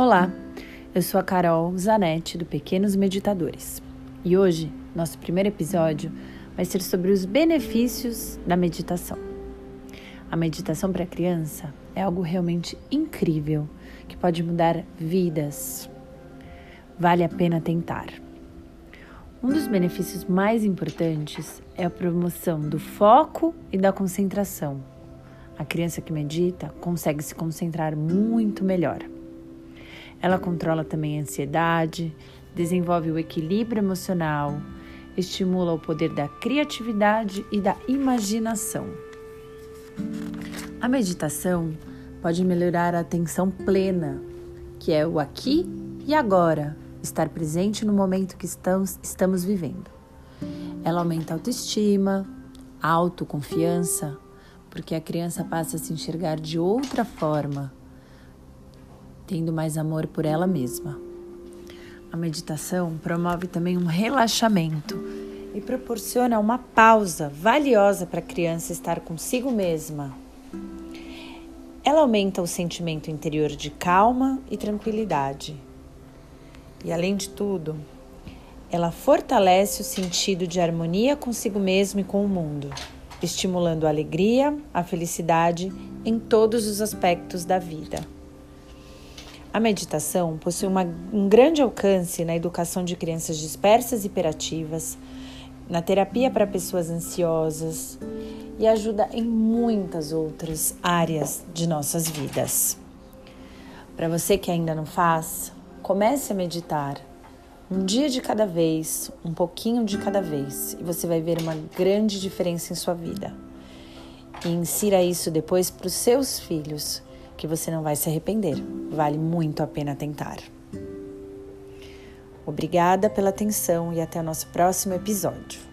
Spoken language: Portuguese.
Olá, eu sou a Carol Zanetti do Pequenos Meditadores e hoje nosso primeiro episódio vai ser sobre os benefícios da meditação. A meditação para criança é algo realmente incrível que pode mudar vidas. Vale a pena tentar. Um dos benefícios mais importantes é a promoção do foco e da concentração. A criança que medita consegue se concentrar muito melhor. Ela controla também a ansiedade, desenvolve o equilíbrio emocional, estimula o poder da criatividade e da imaginação. A meditação pode melhorar a atenção plena, que é o aqui e agora, estar presente no momento que estamos, estamos vivendo. Ela aumenta a autoestima, a autoconfiança, porque a criança passa a se enxergar de outra forma tendo mais amor por ela mesma. A meditação promove também um relaxamento e proporciona uma pausa valiosa para a criança estar consigo mesma. Ela aumenta o sentimento interior de calma e tranquilidade. E além de tudo, ela fortalece o sentido de harmonia consigo mesmo e com o mundo, estimulando a alegria, a felicidade em todos os aspectos da vida. A meditação possui uma, um grande alcance na educação de crianças dispersas e hiperativas, na terapia para pessoas ansiosas e ajuda em muitas outras áreas de nossas vidas. Para você que ainda não faz, comece a meditar. Um dia de cada vez, um pouquinho de cada vez, e você vai ver uma grande diferença em sua vida. E insira isso depois para os seus filhos que você não vai se arrepender. Vale muito a pena tentar. Obrigada pela atenção e até o nosso próximo episódio.